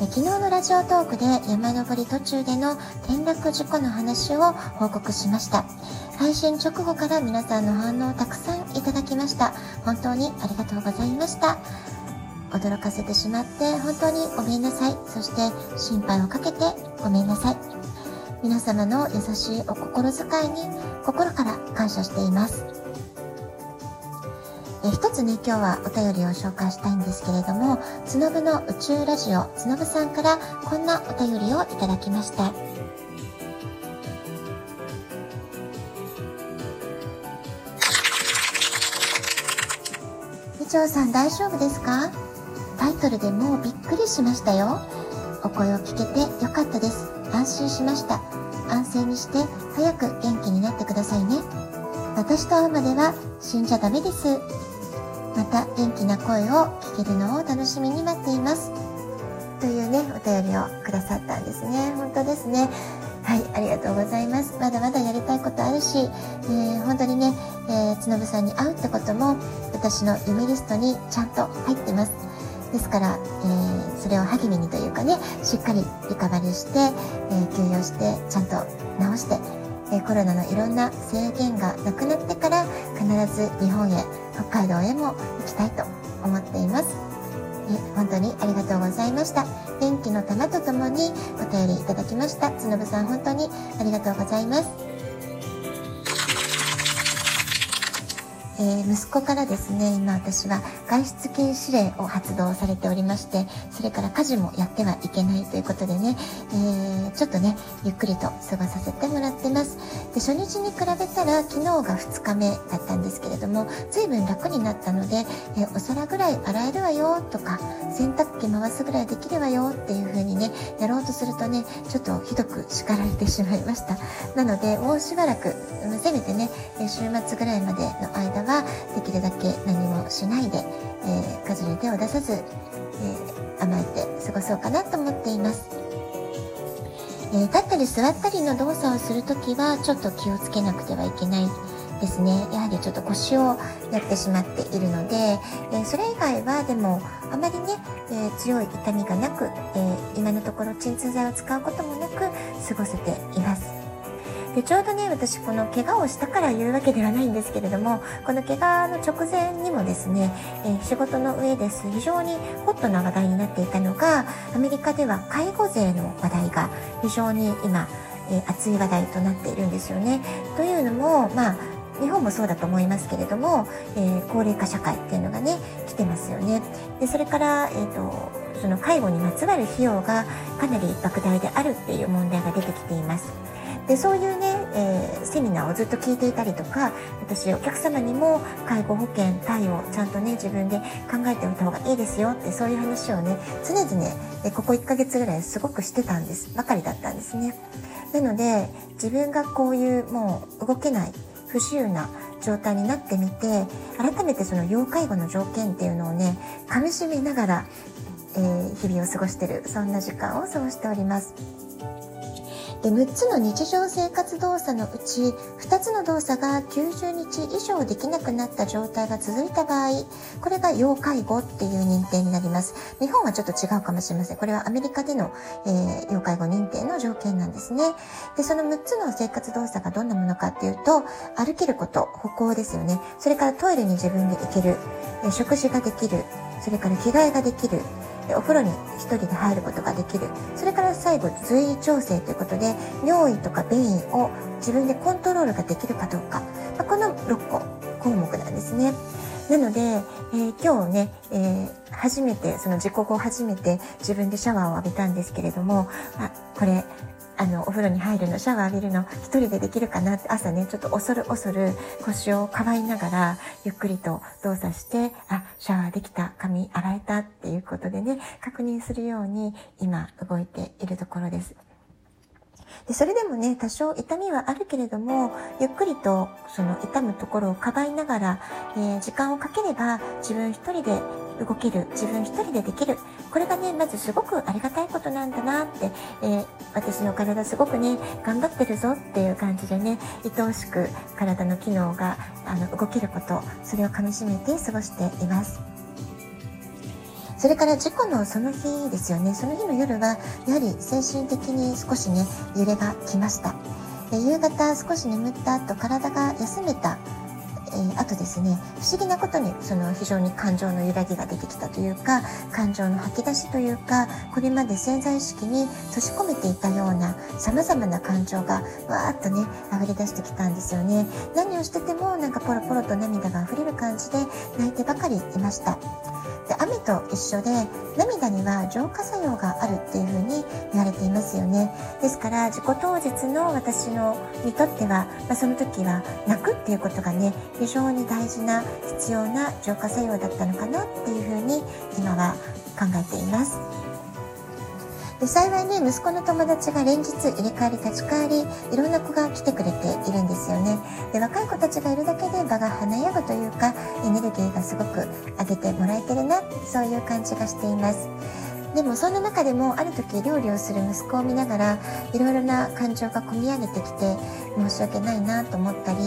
昨日のラジオトークで山登り途中での転落事故の話を報告しました。配信直後から皆さんの反応をたくさんいただきました。本当にありがとうございました。驚かせてしまって本当にごめんなさい。そして心配をかけてごめんなさい。皆様の優しいお心遣いに心から感謝しています。一つね、今日はお便りを紹介したいんですけれども、つのぶの宇宙ラジオ、つのぶさんからこんなお便りをいただきました。みちさん大丈夫ですか？タイトルでもうびっくりしましたよ。お声を聞けてよかったです。安心しました。安静にして早く元気になってくださいね。私と会うまでは死んじゃダメです。また元気な声を聞けるのを楽しみに待っています。というね、お便りをくださったんですね。本当ですね。はい、ありがとうございます。まだまだやりたいことあるし、えー、本当にね、えー、つのぶさんに会うってことも私の夢リストにちゃんと入ってます。ですから、えー、それを励みにというかね、しっかりリカバリーして、えー、休養して、ちゃんと治して、えコロナのいろんな制限がなくなってから必ず日本へ北海道へも行きたいと思っています。え本当にありがとうございました。元気の玉とともにお便りいただきました。つのぶさん本当にありがとうございます。えー、息子からですね、今私は外出禁止令を発動されておりまして、それから家事もやってはいけないということでね、えー、ちょっとね、ゆっくりと過ごさせてもらってます。で、初日に比べたら昨日が2日目だったんですけれども、随分楽になったので、えー、お皿ぐらい洗えるわよとか、洗濯機回すぐらいできるわよっていう風にね、やろうとするとね、ちょっとひどく叱られてしまいました。なので、もうしばらく、せめてね、週末ぐらいまでのはできるだけ何もしないで、えー、家事に手を出さず、えー、甘えて過ごそうかなと思っています。えー、立ったり座ったりの動作をするときはちょっと気をつけなくてはいけないですね。やはりちょっと腰をやってしまっているので、えー、それ以外はでもあまりね、えー、強い痛みがなく、え今のところ鎮痛剤を使うこともなく過ごせています。でちょうどね私この怪我をしたから言うわけではないんですけれどもこの怪我の直前にもですね、えー、仕事の上です非常にホットな話題になっていたのがアメリカでは介護税の話題が非常に今、えー、熱い話題となっているんですよね。というのもまあ日本もそうだと思いますけれども、えー、高齢化社会っていうのがね来てますよね。でそれから、えーとその介護にまつわる費用がかなり莫大であるっていう問題が出てきています。でそういうね、えー、セミナーをずっと聞いていたりとか私お客様にも介護保険対応ちゃんとね自分で考えておいた方がいいですよってそういう話をね常々ねここ1ヶ月ぐらいすごくしてたんですばかりだったんですねなので自分がこういうもう動けない不自由な状態になってみて改めてその要介護の条件っていうのをね噛みしめながら、えー、日々を過ごしてるそんな時間を過ごしております。で6つの日常生活動作のうち2つの動作が90日以上できなくなった状態が続いた場合これが要介護っていう認定になります。日本はちょっと違うかもしれません。これはアメリカでの、えー、要介護認定の条件なんですね。でその6つの生活動作がどんなものかっていうと歩けること歩行ですよね。それからトイレに自分で行ける、食事ができるそれから着替えができるお風呂に1人で入ることができるそれから最後随意調整ということで尿意とか便意を自分でコントロールができるかどうか、まあ、この6個項目なんですね。なので、えー、今日ね、えー、初めて、その事故後初めて自分でシャワーを浴びたんですけれども、あ、これ、あの、お風呂に入るの、シャワー浴びるの、一人でできるかなって朝ね、ちょっと恐る恐る腰をかばいながら、ゆっくりと動作して、あ、シャワーできた、髪洗えたっていうことでね、確認するように今動いているところです。でそれでもね、多少痛みはあるけれども、ゆっくりとその痛むところをかばいながら、えー、時間をかければ自分一人で動ける、自分一人でできる。これがね、まずすごくありがたいことなんだなって、えー、私の体すごくね、頑張ってるぞっていう感じでね、愛おしく体の機能があの動けること、それをかみしめて過ごしています。それから事故のその日ですよね。その日の夜は、やはり精神的に少しね、揺れが来ました。夕方少し眠った後、体が休めたえー、あとですね不思議なことにその非常に感情の揺らぎが出てきたというか感情の吐き出しというかこれまで潜在意識に閉じ込めていたようなさまざまな感情がわーっとね溢れ出してきたんですよね。何をしててもなんかポロポロと涙が溢れる感じで泣いてばかりいました。で雨と一緒で涙には浄化作用があるっていうふうに言われていますよねですから自己当日の私のにとっては、まあ、その時は泣くっていうことがね非常に大事な必要な浄化作用だったのかなっていうふうに今は考えています。で幸いね息子の友達が連日入れ替わり立ち替わりいろんな子が来てくれているんですよね。で若い子たちがいるだけで場が華やぐというかエネルギーがすごく上げてもらえてるなそういう感じがしています。でもそんな中でもある時料理をする息子を見ながらいろいろな感情が込み上げてきて申し訳ないなと思ったり、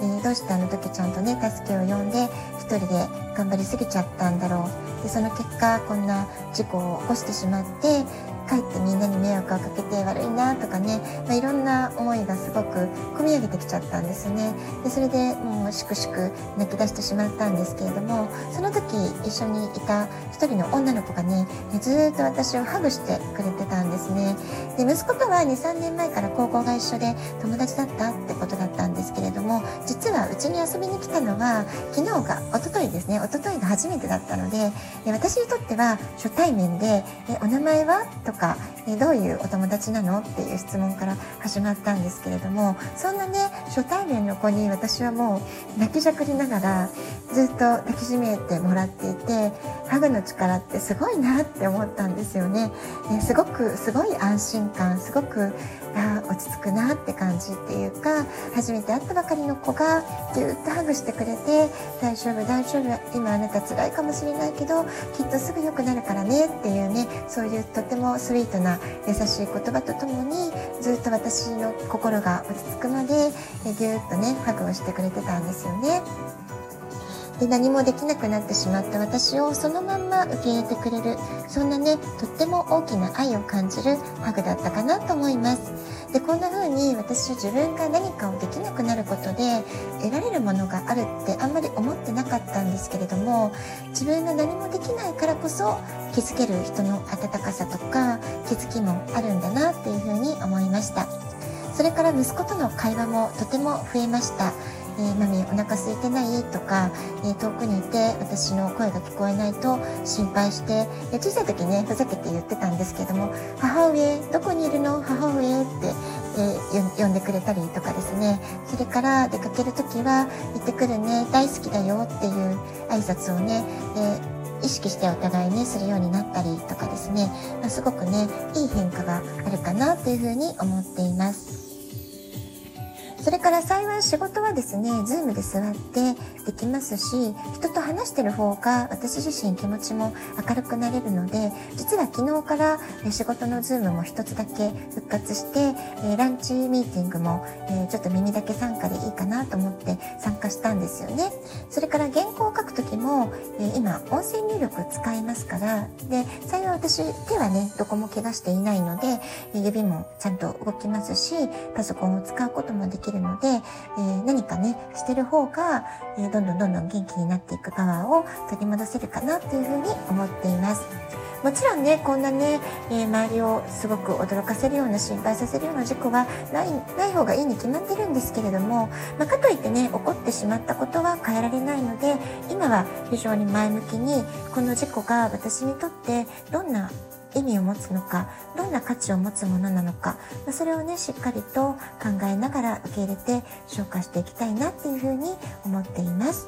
えー、どうしてあの時ちゃんとね助けを呼んで一人で頑張りすぎちゃったんだろう。でその結果こんな事故を起こしてしまってかえってみんなに迷惑をかけて悪いなとかね、まあ、いろんな思いがすごく込み上げてきちゃったんですね。でそれでもうしくしく泣き出してしまったんですけれどもその時一緒にいた一人の女の子がねずっと私をハグしてくれてたんですね。で息子とは23年前から高校が一緒で友達だったってことだったんですけれども実はうちに遊びに来たのは昨日が一昨日ですね。一昨日が初めてだったので私にとっては初対面で「えお名前は?」とか、えどういうお友達なの？っていう質問から始まったんですけれどもそんなね初対面の子に私はもう泣きじゃくりながらずっと抱きしめてもらっていてハグの力ってすごいなって思ったんですよね。えすごくすごい安心感すごくあ落ち着くなって感じっていうか初めて会ったばかりの子がぎゅっとハグしてくれて大丈夫大丈夫今あなた辛いかもしれないけどきっとすぐ良くなるからねっていうねそういうとてもスイートな優しい言葉とともにずっと私の心が落ち着くまでぎゅっとねハグをしてくれてたんですよね。で何もできなくなってしまった。私をそのまんま受け入れてくれる。そんなねとっても大きな愛を感じる。ハグだったかなと思います。でこんな風に私自分が何かをできなくなることで得られるものがあるってあんまり思ってなかったんですけれども自分が何もできないからこそ気づける人の温かさとか気づきもあるんだなっていう風に思いました。それから息子との会話もとても増えました。えー、マミお腹空いてない？とか、えー、遠くにいて私の声が聞こえないと心配して、え小さい時ねふざけて言ってたんですけども「母上どこにいるの？母上」って、えー、呼んでくれたりとかですね。それから出かける時は「行ってくるね大好きだよ」っていう挨拶をね、え意識してお互いねするようになったりとかですね、まあ、すごくねいい変化があるかなというふうに思っています。それから幸い仕事はですね、 Zoom で座ってできますし、人と話してる方が私自身気持ちも明るくなれるので、実は昨日から仕事の Zoom も一つだけ復活して、ランチミーティングもちょっと耳だけ参加でいいかなと思って参加したんですよね。それから原稿を書くときも、え今音声入力使いますから、で、幸い私手はね、どこも怪我していないので、指もちゃんと動きますし、パソコンを使うこともできるので、えー、何かね、してる方が、え、どんどんどんどん元気になっていくパワーを取り戻せるかなというふうに思っています。もちろんね、こんなね、えー、周りをすごく驚かせるような心配させるような事故はない、ない方がいいに決まってるんですけれども、まあ、かといってね、起こってしまったことは変えられないので、今は非常に前向きに、この事故が私にとってどんな意味を持つのかどんな価値を持つものなのか、まそれをねしっかりと考えながら受け入れて消化していきたいなっていうふうに思っています。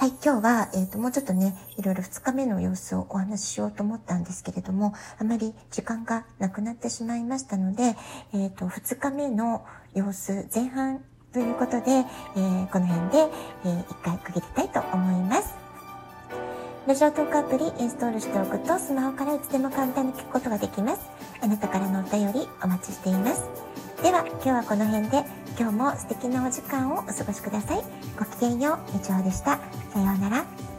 はい、今日は、えっ、ー、と、もうちょっとね、いろいろ2日目の様子をお話ししようと思ったんですけれども、あまり時間がなくなってしまいましたので、えっ、ー、と、2日目の様子、前半ということで、えー、この辺で、えー、一回区切りたいと思います。ラジオトークアプリインストールしておくとスマホからいつでも簡単に聞くことができます。あなたからのお便りお待ちしています。では今日はこの辺で今日も素敵なお時間をお過ごしください。ごきげんよう、みちおでした。さようなら。